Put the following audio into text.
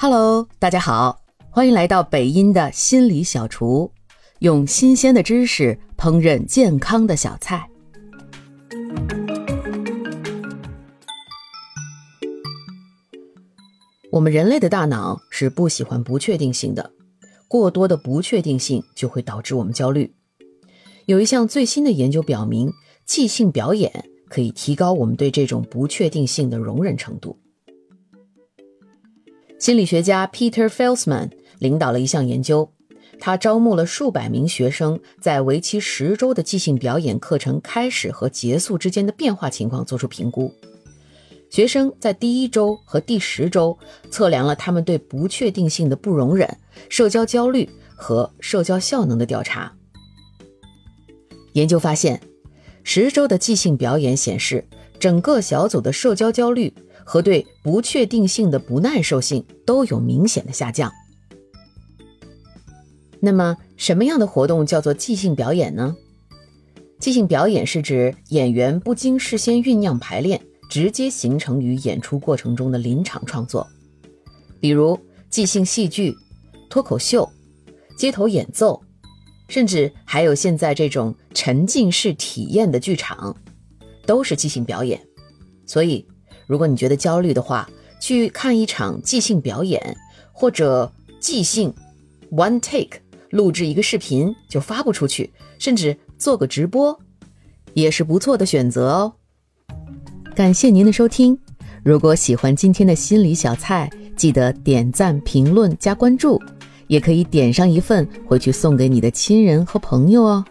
Hello，大家好，欢迎来到北音的心理小厨，用新鲜的知识烹饪健康的小菜。我们人类的大脑是不喜欢不确定性的，过多的不确定性就会导致我们焦虑。有一项最新的研究表明，即兴表演可以提高我们对这种不确定性的容忍程度。心理学家 Peter Felsman 领导了一项研究，他招募了数百名学生，在为期十周的即兴表演课程开始和结束之间的变化情况做出评估。学生在第一周和第十周测量了他们对不确定性的不容忍、社交焦虑和社交效能的调查。研究发现，十周的即兴表演显示，整个小组的社交焦虑和对不确定性的不耐受性都有明显的下降。那么，什么样的活动叫做即兴表演呢？即兴表演是指演员不经事先酝酿排练。直接形成于演出过程中的临场创作，比如即兴戏剧、脱口秀、街头演奏，甚至还有现在这种沉浸式体验的剧场，都是即兴表演。所以，如果你觉得焦虑的话，去看一场即兴表演，或者即兴 one take 录制一个视频就发布出去，甚至做个直播，也是不错的选择哦。感谢您的收听，如果喜欢今天的心理小菜，记得点赞、评论、加关注，也可以点上一份回去送给你的亲人和朋友哦。